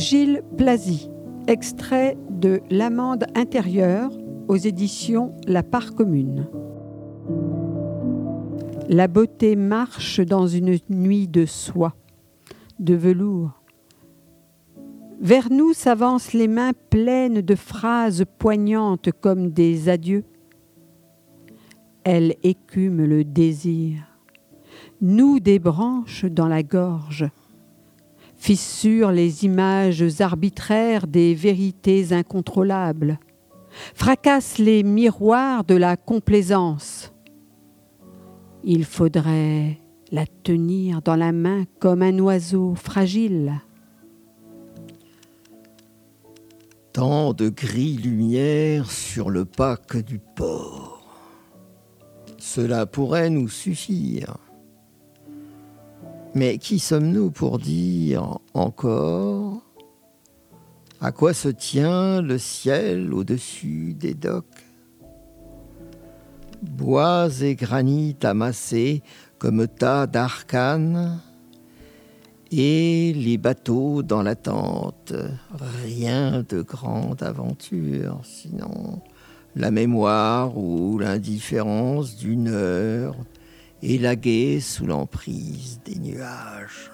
Gilles Plazy, extrait de L'amende intérieure aux éditions La Part commune. La beauté marche dans une nuit de soie, de velours. Vers nous s'avancent les mains pleines de phrases poignantes comme des adieux. Elle écume le désir, nous des branches dans la gorge fissure les images arbitraires des vérités incontrôlables, fracasse les miroirs de la complaisance. Il faudrait la tenir dans la main comme un oiseau fragile. Tant de gris lumière sur le pack du port. Cela pourrait nous suffire. Mais qui sommes-nous pour dire encore à quoi se tient le ciel au-dessus des docks? Bois et granit amassés comme tas d'arcanes et les bateaux dans l'attente. Rien de grande aventure, sinon la mémoire ou l'indifférence d'une heure élagué sous l'emprise des nuages.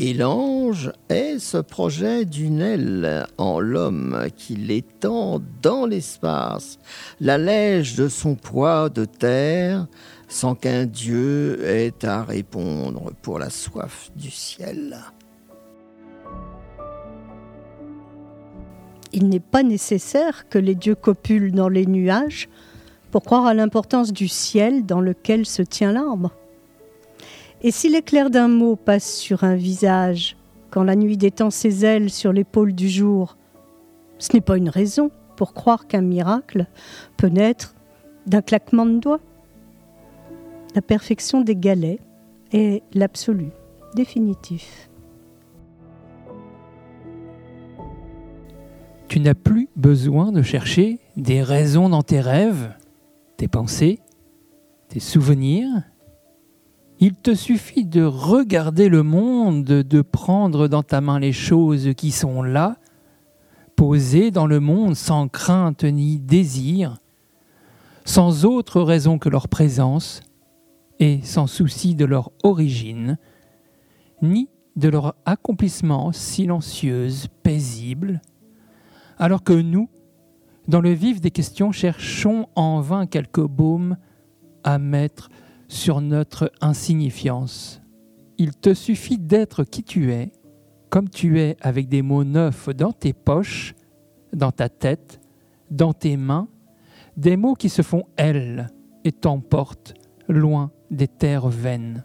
Et l'ange est ce projet d'une aile en l'homme qui l'étend dans l'espace, l'allège de son poids de terre, sans qu'un Dieu ait à répondre pour la soif du ciel. Il n'est pas nécessaire que les dieux copulent dans les nuages pour croire à l'importance du ciel dans lequel se tient l'arbre. Et si l'éclair d'un mot passe sur un visage, quand la nuit détend ses ailes sur l'épaule du jour, ce n'est pas une raison pour croire qu'un miracle peut naître d'un claquement de doigts. La perfection des galets est l'absolu, définitif. Tu n'as plus besoin de chercher des raisons dans tes rêves tes pensées, tes souvenirs. Il te suffit de regarder le monde, de prendre dans ta main les choses qui sont là, posées dans le monde sans crainte ni désir, sans autre raison que leur présence, et sans souci de leur origine, ni de leur accomplissement silencieuse, paisible, alors que nous, dans le vif des questions, cherchons en vain quelques baumes à mettre sur notre insignifiance. Il te suffit d'être qui tu es, comme tu es, avec des mots neufs dans tes poches, dans ta tête, dans tes mains, des mots qui se font elles et t'emportent loin des terres vaines.